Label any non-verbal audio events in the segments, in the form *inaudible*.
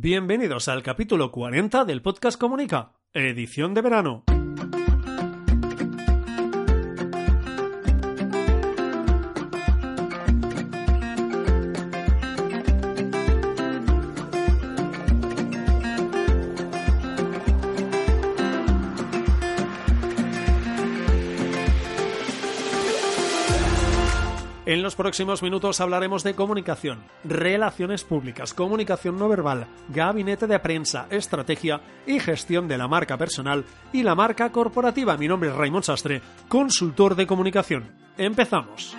Bienvenidos al capítulo 40 del podcast Comunica, edición de verano. En los próximos minutos hablaremos de comunicación, relaciones públicas, comunicación no verbal, gabinete de prensa, estrategia y gestión de la marca personal y la marca corporativa. Mi nombre es Raymond Sastre, consultor de comunicación. Empezamos.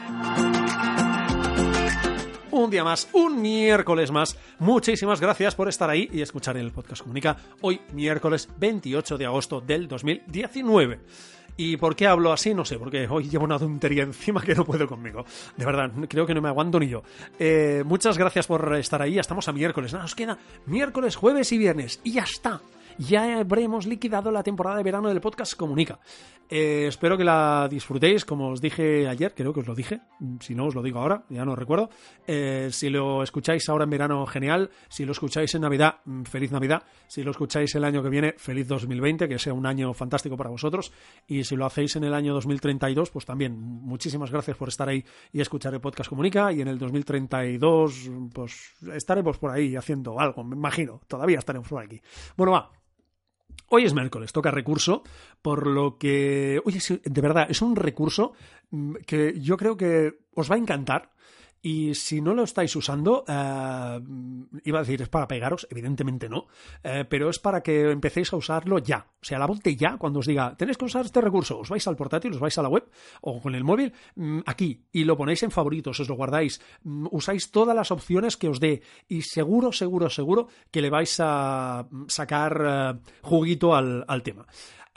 Un día más, un miércoles más. Muchísimas gracias por estar ahí y escuchar el podcast Comunica hoy, miércoles 28 de agosto del 2019. ¿Y por qué hablo así? No sé, porque hoy llevo una tontería *laughs* encima que no puedo conmigo. De verdad, creo que no me aguanto ni yo. Eh, muchas gracias por estar ahí. Estamos a miércoles. Nos queda miércoles, jueves y viernes. Y ya está ya habremos liquidado la temporada de verano del podcast Comunica. Eh, espero que la disfrutéis, como os dije ayer, creo que os lo dije, si no os lo digo ahora, ya no recuerdo. Eh, si lo escucháis ahora en verano, genial. Si lo escucháis en Navidad, mm, feliz Navidad. Si lo escucháis el año que viene, feliz 2020, que sea un año fantástico para vosotros. Y si lo hacéis en el año 2032, pues también muchísimas gracias por estar ahí y escuchar el podcast Comunica. Y en el 2032, pues estaremos por ahí haciendo algo, me imagino. Todavía estaremos por aquí. Bueno, va. Hoy es miércoles, toca recurso, por lo que, oye, de verdad, es un recurso mm, que yo creo que os va a encantar y si no lo estáis usando, eh, iba a decir, es para pegaros, evidentemente no, eh, pero es para que empecéis a usarlo ya. O sea, la voz de ya, cuando os diga, tenéis que usar este recurso, os vais al portátil, os vais a la web o con el móvil, mm, aquí, y lo ponéis en favoritos, os lo guardáis, mm, usáis todas las opciones que os dé y seguro, seguro, seguro que le vais a sacar eh, juguito al tema.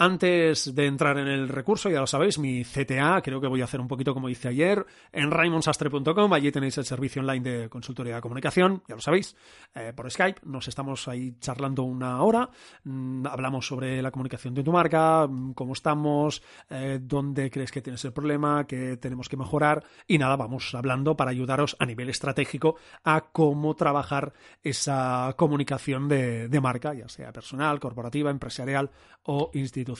Antes de entrar en el recurso, ya lo sabéis, mi CTA, creo que voy a hacer un poquito como hice ayer, en raimonsastre.com, allí tenéis el servicio online de consultoría de comunicación, ya lo sabéis, eh, por Skype, nos estamos ahí charlando una hora, mm, hablamos sobre la comunicación de tu marca, mm, cómo estamos, eh, dónde crees que tienes el problema, qué tenemos que mejorar, y nada, vamos hablando para ayudaros a nivel estratégico a cómo trabajar esa comunicación de, de marca, ya sea personal, corporativa, empresarial o institucional.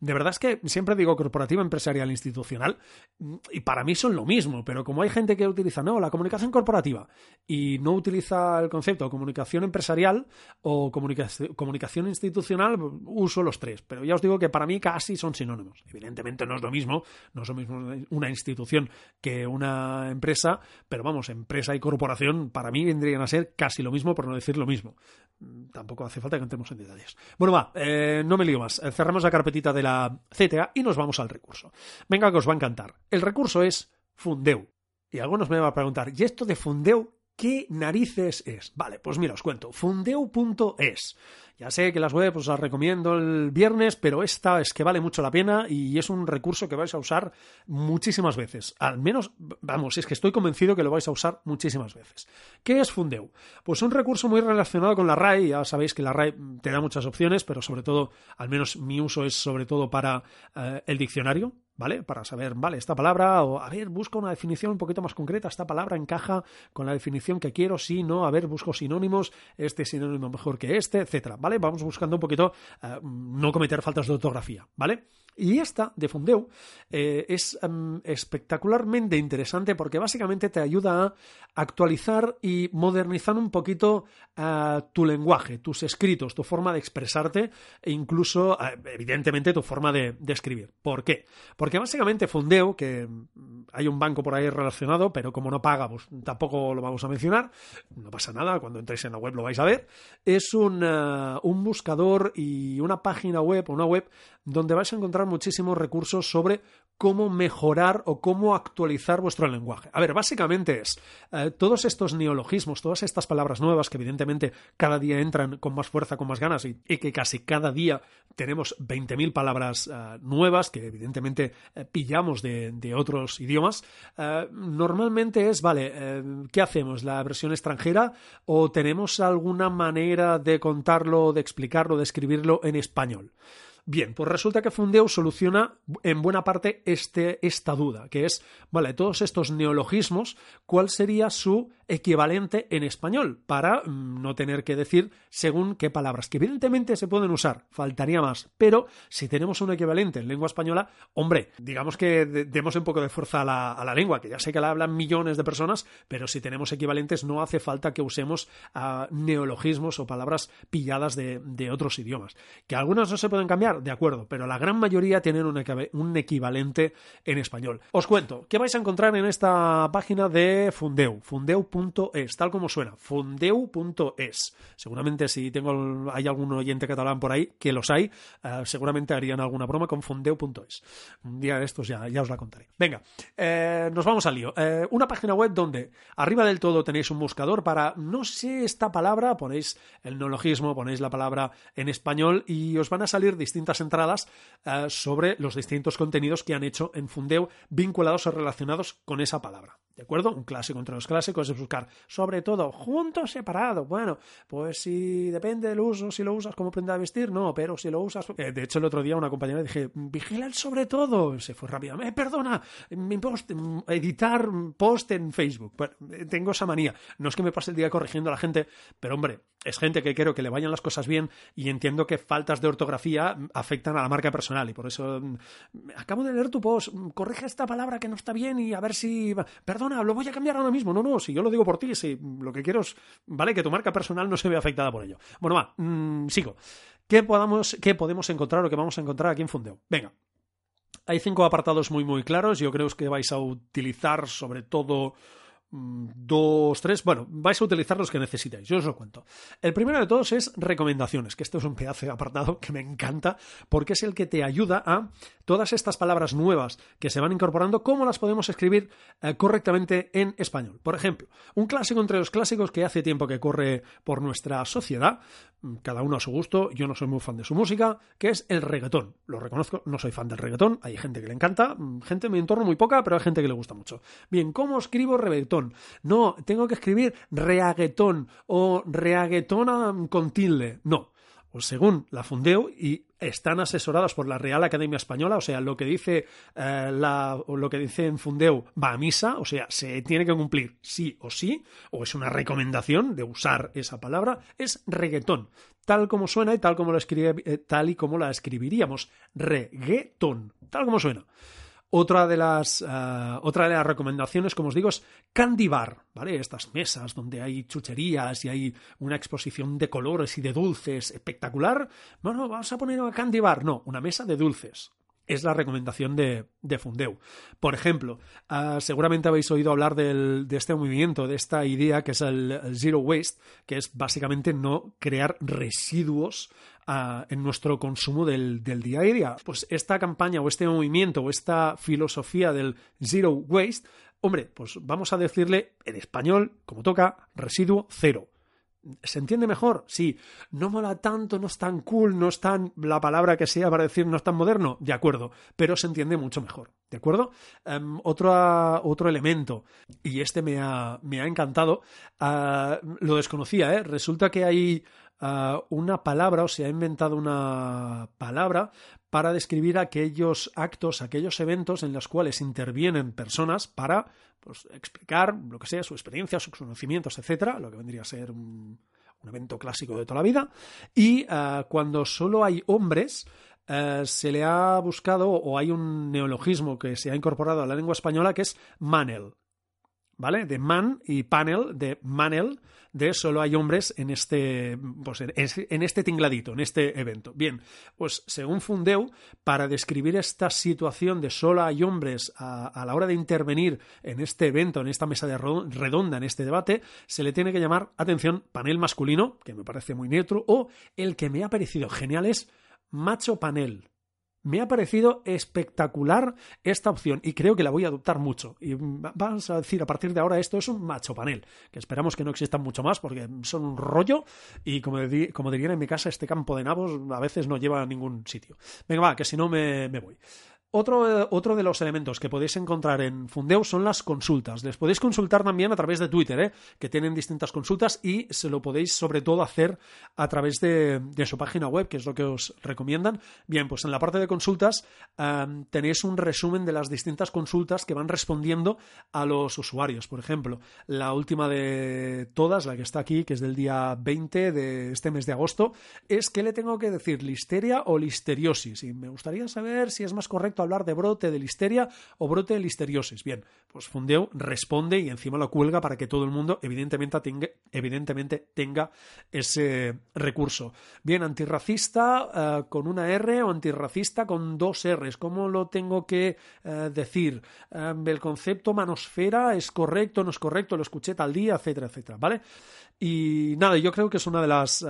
De verdad es que siempre digo corporativa, empresarial, institucional, mm, y para mí son lo mismo, pero como hay gente que utiliza, no, la comunicación corporativa, y no utiliza el concepto de comunicación empresarial o comunicación institucional, uso los tres, pero ya os digo que para mí casi son sinónimos. Evidentemente no es lo mismo, no es lo mismo una institución que una empresa, pero vamos, empresa y corporación para mí vendrían a ser casi lo mismo, por no decir lo mismo. Mm, tampoco hace falta que entremos en detalles. Bueno, va, eh, no me lío más. Eh, cerramos la carpetita de la CTA y nos vamos al recurso. Venga, que os va a encantar. El recurso es Fundeu. Y algunos me van a preguntar, ¿y esto de Fundeu qué narices es? Vale, pues mira, os cuento. Fundeu.es. Ya sé que las webs os las recomiendo el viernes, pero esta es que vale mucho la pena y es un recurso que vais a usar muchísimas veces. Al menos, vamos, es que estoy convencido que lo vais a usar muchísimas veces. ¿Qué es Fundeu? Pues un recurso muy relacionado con la RAI. Ya sabéis que la RAI te da muchas opciones, pero sobre todo, al menos mi uso es sobre todo para eh, el diccionario. ¿vale? Para saber, vale, esta palabra, o a ver, busco una definición un poquito más concreta, esta palabra encaja con la definición que quiero, sí, no, a ver, busco sinónimos, este sinónimo mejor que este, etcétera, ¿vale? Vamos buscando un poquito eh, no cometer faltas de ortografía, ¿vale? Y esta de Fundeu eh, es em, espectacularmente interesante porque básicamente te ayuda a actualizar y modernizar un poquito eh, tu lenguaje, tus escritos, tu forma de expresarte e incluso, eh, evidentemente, tu forma de, escribir. ¿Por qué? Porque básicamente Fundeu, que mm, hay un banco por ahí relacionado, pero como no paga, pues tampoco lo vamos a mencionar, no pasa nada, cuando entréis en la web lo vais a ver, es un, un buscador y una página web, una web donde vais a encontrar muchísimos recursos sobre cómo mejorar o cómo actualizar vuestro lenguaje. A ver, básicamente es eh, todos estos neologismos, todas estas palabras nuevas que evidentemente cada día entran con más fuerza, con más ganas y, que casi cada día tenemos 20.000 palabras eh, nuevas que evidentemente eh, pillamos de, de, otros idiomas, normalmente es, vale, ¿qué hacemos? ¿La versión extranjera o tenemos alguna manera de contarlo, de explicarlo, de escribirlo en español? Bien, pues resulta que Fundeu soluciona en buena parte este, esta duda, que es, vale, todos estos neologismos, ¿cuál sería su equivalente en español? Para mm, no tener que decir según qué palabras, que evidentemente se pueden usar, faltaría más, pero si tenemos un equivalente en lengua española, hombre, digamos que demos un poco de fuerza a la, lengua, que ya sé que la hablan millones de personas, pero si tenemos equivalentes no hace falta que usemos ah, neologismos o palabras pilladas de, otros idiomas. Que algunos no se pueden cambiar, de acuerdo, pero la gran mayoría tienen un, equivalente en español. Os cuento, ¿qué vais a encontrar en esta página de Fundeu? Fundeu.es, tal como suena, fundeu.es. Seguramente si tengo hay algún oyente catalán por ahí, que los hay, ah, seguramente harían alguna broma con fundeu.es. Un día de estos ya, ya os la contaré. Venga, eh, nos vamos al lío. Eh, una página web donde arriba del todo tenéis un buscador para, no sé esta palabra, ponéis el neologismo, ponéis la palabra en español y os van a salir distintas entradas eh, sobre los distintos contenidos que han hecho en Fundeu vinculados o relacionados con esa palabra. ¿De acuerdo? Un clásico entre los clásicos es buscar, sobre todo, junto o separado. Bueno, pues si depende del uso, si lo usas como prenda de vestir, no, pero si lo usas. de hecho, el otro día una compañera dije, vigila sobre todo. Se fue rápido. Eh, perdona, mi post, editar post en Facebook. Bueno, tengo esa manía. No es que me pase el día corrigiendo a la gente, pero hombre, es gente que quiero que le vayan las cosas bien y entiendo que faltas de ortografía afectan a la marca personal y por eso mm, acabo de leer tu post, corrige esta palabra que no está bien y a ver si perdona, lo voy a cambiar ahora mismo. No, no, si yo lo digo por ti, si lo que quiero es vale que tu marca personal no se vea afectada por ello. Bueno, va, mm, sigo. ¿Qué, podamos, ¿Qué podemos encontrar o qué vamos a encontrar aquí en Fundeo? Venga, hay cinco apartados muy muy claros. Yo creo que vais a utilizar sobre todo dos, tres, bueno, vais a utilizar los que necesitáis, yo os lo cuento. El primero de todos es recomendaciones, que esto es un pedazo de apartado que me encanta porque es el que te ayuda a todas estas palabras nuevas que se van incorporando, cómo las podemos escribir eh, correctamente en español. Por ejemplo, un clásico entre los clásicos que hace tiempo que corre por nuestra sociedad, mm, cada uno a su gusto, yo no soy muy fan de su música, que es el reggaetón. Lo reconozco, no soy fan del reggaetón, hay gente que le encanta, mm, gente en mi entorno muy poca, pero hay gente que le gusta mucho. Bien, ¿cómo escribo reggaetón? No, tengo que escribir reaguetón o reaguetón con tilde. No. Pues según la Fundeo y están asesoradas por la Real Academia Española, o sea, lo que dice eh, la, lo que dice en Fundeu va a misa, o sea, se tiene que cumplir sí o sí, o es una recomendación de usar esa palabra, es reggaetón, tal como suena y tal como lo escribe, eh, tal y como la escribiríamos, reggaetón, tal como suena. Otra de las, otra de las recomendaciones, como os digo, es candy bar, ¿vale? Estas mesas donde hay chucherías y hay una exposición de colores y de dulces espectacular. No, no, vamos a poner una candy bar. No, una mesa de dulces es la recomendación de, Fundeu. Por ejemplo, eh, seguramente habéis oído hablar de este movimiento, de esta idea que es el, Zero Waste, que es básicamente no crear residuos en nuestro consumo del, día a día. Pues esta campaña o este movimiento o esta filosofía del zero waste, hombre, pues vamos a decirle en español, como toca, residuo cero. ¿Se entiende mejor? Sí. No mola tanto, no es tan cool, no es tan la palabra que sea para decir no es tan moderno, de acuerdo, pero se entiende mucho mejor, ¿de acuerdo? Em, otro, otro elemento, y este me ha, me ha encantado, ah, lo desconocía, ¿eh? Resulta que hay una palabra o se ha inventado una palabra para describir aquellos actos, aquellos eventos en los cuales intervienen personas para pues, explicar lo que sea, su experiencia, sus conocimientos, etcétera, lo que vendría a ser un, evento clásico de toda la vida. Y ah, cuando solo hay hombres, eh, se le ha buscado o hay un neologismo que se ha incorporado a la lengua española que es manel, ¿vale? De man y panel, de manel, de solo hay hombres en este, pues en este tingladito, en este evento. Bien, pues según Fundeu, para describir esta situación de solo hay hombres a, la hora de intervenir en este evento, en esta mesa de redonda, en este debate, se le tiene que llamar, atención, panel masculino, que me parece muy neutro, o el que me ha parecido genial es macho panel. Me ha parecido espectacular esta opción y creo que la voy a adoptar mucho. Y vamos a decir, a partir de ahora esto es un macho panel, que esperamos que no existan mucho más porque son un rollo y como, dirían en mi casa, este campo de nabos a veces no lleva a ningún sitio. Venga, va, que si no me, me voy. Otro, otro, de los elementos que podéis encontrar en Fundeo son las consultas. Les podéis consultar también a través de Twitter, ¿eh? que tienen distintas consultas y se lo podéis sobre todo hacer a través de, su página web, que es lo que os recomiendan. Bien, pues en la parte de consultas tenéis un resumen de las distintas consultas que van respondiendo a los usuarios. Por ejemplo, la última de todas, la que está aquí, que es del día 20 de este mes de agosto, es que le tengo que decir listeria o listeriosis. Y me gustaría saber si es más correcto hablar de brote de listeria o brote de listeriosis. Bien, pues Fundeo responde y encima lo cuelga para que todo el mundo evidentemente tenga, evidentemente tenga ese recurso. Bien, antirracista eh, con una R o antirracista con dos Rs. ¿Cómo lo tengo que eh, decir? Eh, el concepto manosfera es correcto, no es correcto, lo escuché tal día, etcétera, etcétera. ¿Vale? Y nada, yo creo que es una de las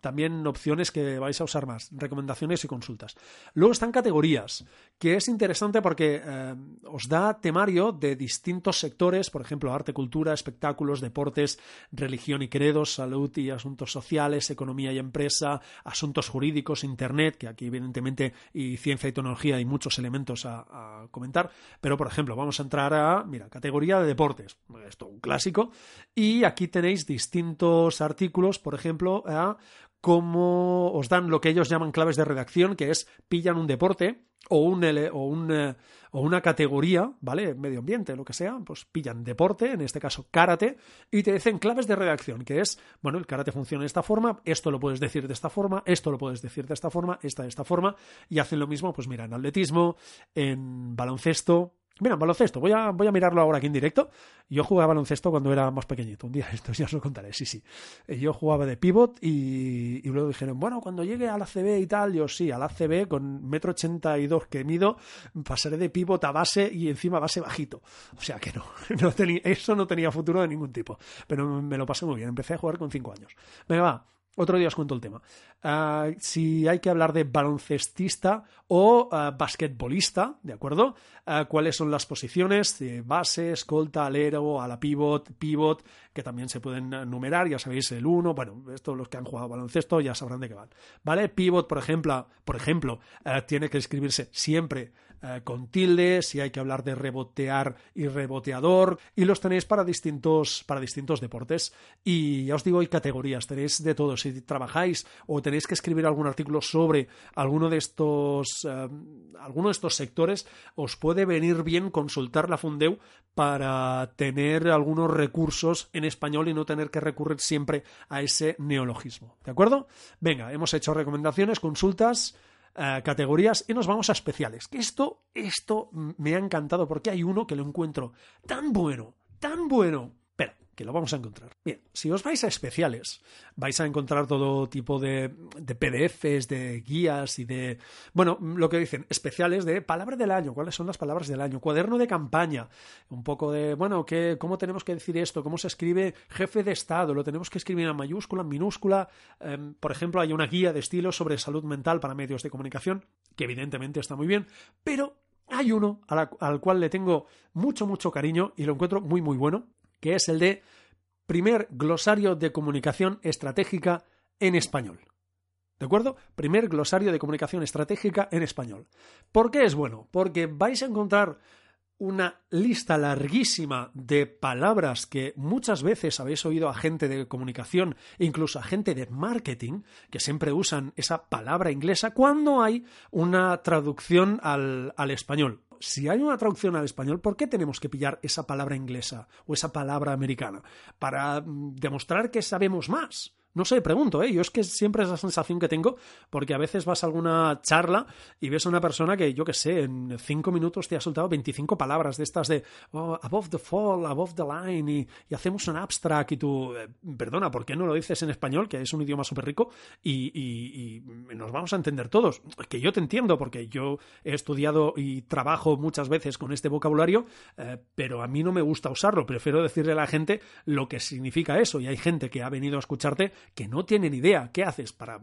también opciones que vais a usar más, recomendaciones y consultas. Luego están categorías que es interesante porque eh, os da temario de distintos sectores, por ejemplo, arte, cultura, espectáculos, deportes, religión y credos, salud y asuntos sociales, economía y empresa, asuntos jurídicos, Internet, que aquí evidentemente y ciencia y tecnología hay muchos elementos a, comentar, pero por ejemplo, vamos a entrar a, mira, categoría de deportes, esto un clásico, y aquí tenéis distintos artículos, por ejemplo, a cómo os dan lo que ellos llaman claves de redacción, que es pillan un deporte, o, un, o, un, eh, o una categoría, ¿vale? Medio ambiente, lo que sea, pues pillan deporte, en este caso karate, y te dicen claves de redacción, que es, bueno, el karate funciona de esta forma, esto lo puedes decir de esta forma, esto lo puedes decir de esta forma, esta de esta forma, y hacen lo mismo, pues mira, en atletismo, en baloncesto, Mira, baloncesto, voy a, voy a mirarlo ahora aquí en directo. Yo jugaba baloncesto cuando era más pequeñito. Un día esto *laughs* ya os lo contaré, sí, sí. Eh, yo jugaba de pivot y, luego dijeron, bueno, cuando llegue a la CB y tal, yo sí, a la CB con metro ochenta y dos que mido, pasaré de pivot a base y encima base bajito. O sea que no, *laughs* no tenía, eso no tenía futuro de ningún tipo. Pero me lo pasé muy bien. Empecé a jugar con cinco años. Venga, va. Otro día os cuento el tema. Ah, si hay que hablar de baloncestista o uh, basquetbolista, ¿de acuerdo? Ah, ¿Cuáles son las posiciones? De base, escolta, alero, ala pivot, pivot, que también se pueden numerar, ya sabéis, el 1, bueno, esto los que han jugado baloncesto ya sabrán de qué van. ¿Vale? Pivot, por ejemplo, por ejemplo tiene que escribirse siempre eh, con tilde, si hay que hablar de rebotear y reboteador, y los tenéis para distintos, para distintos deportes. Y ya os digo, hay categorías, tenéis de todo. Si trabajáis o tenéis que escribir algún artículo sobre alguno de estos, eh, alguno de estos sectores, os puede venir bien consultar la Fundeu para tener algunos recursos en español y no tener que recurrir siempre a ese neologismo. ¿De acuerdo? Venga, hemos hecho recomendaciones, consultas. Eh, categorías y nos vamos a especiales. Que esto, esto me ha encantado porque hay uno que lo encuentro tan bueno, tan bueno, que lo vamos a encontrar. Bien, si os vais a especiales, vais a encontrar todo tipo de, de, PDFs, de guías y de, bueno, lo que dicen, especiales de palabras del año, cuáles son las palabras del año, cuaderno de campaña, un poco de, bueno, ¿qué, ¿cómo tenemos que decir esto? ¿Cómo se escribe jefe de Estado? ¿Lo tenemos que escribir en mayúscula, en minúscula? Em, por ejemplo, hay una guía de estilo sobre salud mental para medios de comunicación, que evidentemente está muy bien, pero hay uno al cual le tengo mucho, mucho cariño y lo encuentro muy, muy bueno, que es el de primer glosario de comunicación estratégica en español. ¿De acuerdo? Primer glosario de comunicación estratégica en español. ¿Por qué es bueno? Porque vais a encontrar una lista larguísima de palabras que muchas veces habéis oído a gente de comunicación, incluso a gente de marketing, que siempre usan esa palabra inglesa cuando hay una traducción al, al español si hay una traducción al español, ¿por qué tenemos que pillar esa palabra inglesa o esa palabra americana? Para mm, demostrar que sabemos más. No sé, pregunto, ¿eh? Yo es que siempre es la sensación que tengo, porque a veces vas a alguna charla y ves a una persona que, yo qué sé, en cinco minutos te ha soltado 25 palabras de estas de oh, above the fall, above the line, y, hacemos un abstract, y tú, eh, perdona, ¿por qué no lo dices en español, que es un idioma súper rico, y, nos vamos a entender todos? Que yo te entiendo, porque yo he estudiado y trabajo muchas veces con este vocabulario, eh, pero a mí no me gusta usarlo, prefiero decirle a la gente lo que significa eso, y hay gente que ha venido a escucharte que no tienen idea. ¿Qué haces? Para,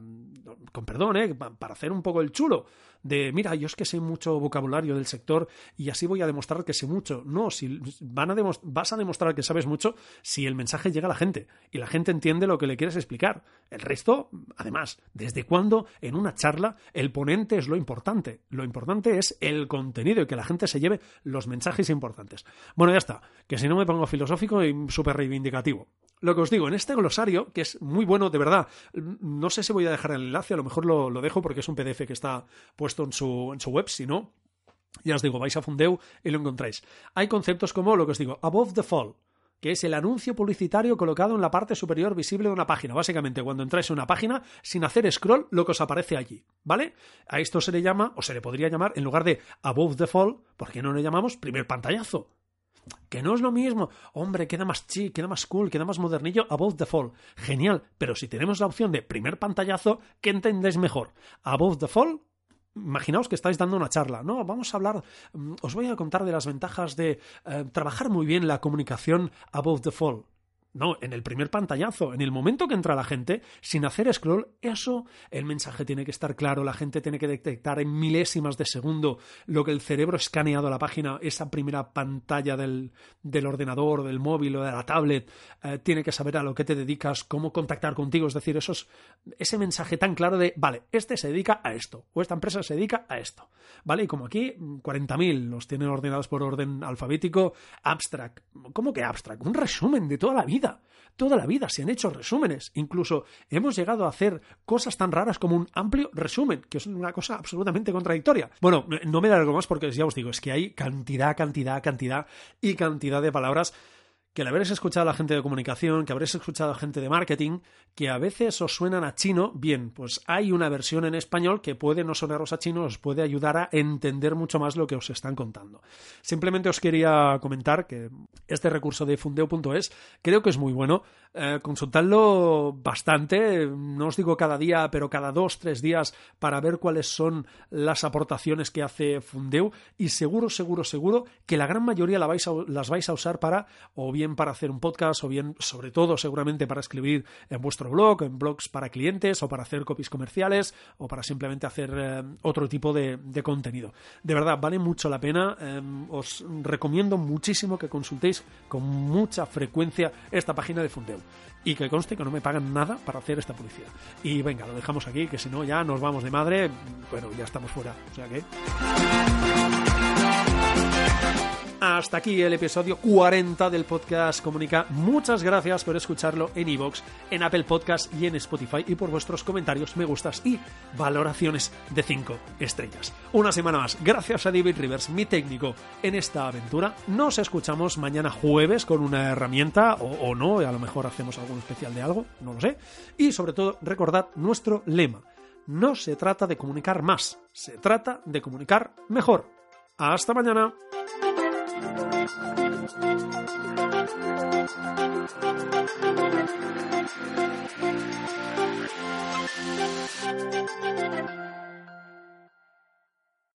con perdón, ¿eh? para hacer un poco el chulo de, mira, yo es que sé mucho vocabulario del sector y así voy a demostrar que sé mucho. No, si van a vas a demostrar que sabes mucho si el mensaje llega a la gente y la gente entiende lo que le quieres explicar. El resto, además, ¿desde cuándo en una charla el ponente es lo importante? Lo importante es el contenido y que la gente se lleve los mensajes importantes. Bueno, ya está, que si no me pongo filosófico y súper reivindicativo. Lo que os digo, en este glosario, que es muy bueno, de verdad, no sé si voy a dejar el enlace, a lo mejor lo, dejo porque es un PDF que está puesto en su, en su web, si no, ya os digo, vais a Fundeu y lo encontráis. Hay conceptos como lo que os digo, above the fall, que es el anuncio publicitario colocado en la parte superior visible de una página. Básicamente, cuando entráis en una página, sin hacer scroll, lo que os aparece allí, ¿vale? A esto se le llama, o se le podría llamar, en lugar de above the fall, ¿por qué no le llamamos primer pantallazo? Que no es lo mismo. Hombre, queda más chic, queda más cool, queda más modernillo. Above the Fall. Genial. Pero si tenemos la opción de primer pantallazo, ¿qué entendéis mejor? Above the Fall Imaginaos que estáis dando una charla, ¿no? Vamos a hablar, mm, os voy a contar de las ventajas de eh, trabajar muy bien la comunicación above the fall. No, en el primer pantallazo, en el momento que entra la gente, sin hacer scroll, eso, el mensaje tiene que estar claro, la gente tiene que detectar en milésimas de segundo lo que el cerebro escaneado a la página, esa primera pantalla del, del ordenador, del móvil o de la tablet, eh, tiene que saber a lo que te dedicas, cómo contactar contigo, es decir, esos, ese mensaje tan claro de, vale, este se dedica a esto, o esta empresa se dedica a esto, ¿vale? Y como aquí, 40.000 los tienen ordenados por orden alfabético, abstract, ¿cómo que abstract? Un resumen de toda la vida Toda la vida se han hecho resúmenes. Incluso hemos llegado a hacer cosas tan raras como un amplio resumen, que es una cosa absolutamente contradictoria. Bueno, no me da algo más porque ya os digo, es que hay cantidad, cantidad, cantidad y cantidad de palabras que le habréis escuchado a la gente de comunicación, que habréis escuchado a gente de marketing, que a veces os suenan a chino, bien, pues hay una versión en español que puede no sonaros a chino, os puede ayudar a entender mucho más lo que os están contando. Simplemente os quería comentar que este recurso de fundeo.es creo que es muy bueno. Eh, consultadlo bastante, no os digo cada día, pero cada dos, tres días para ver cuáles son las aportaciones que hace Fundeu y seguro, seguro, seguro que la gran mayoría la vais las vais a usar para o bien para hacer un podcast o bien, sobre todo, seguramente para escribir en vuestro blog, en blogs para clientes o para hacer copies comerciales o para simplemente hacer eh, otro tipo de, contenido. De verdad, vale mucho la pena. Em, os recomiendo muchísimo que consultéis con mucha frecuencia esta página de Fundeo y que conste que no me pagan nada para hacer esta publicidad. Y venga, lo dejamos aquí, que si no ya nos vamos de madre, bueno, ya estamos fuera. O sea que... Hasta aquí el episodio 40 del podcast Comunica. Muchas gracias por escucharlo en iVoox, en Apple Podcast y en Spotify y por vuestros comentarios, me gustas y valoraciones de 5 estrellas. Una semana más, gracias a David Rivers, mi técnico en esta aventura. Nos escuchamos mañana jueves con una herramienta o, o no, a lo mejor hacemos algún especial de algo, no lo sé. Y sobre todo, recordad nuestro lema. No se trata de comunicar más, se trata de comunicar mejor. Hasta mañana. Thank you.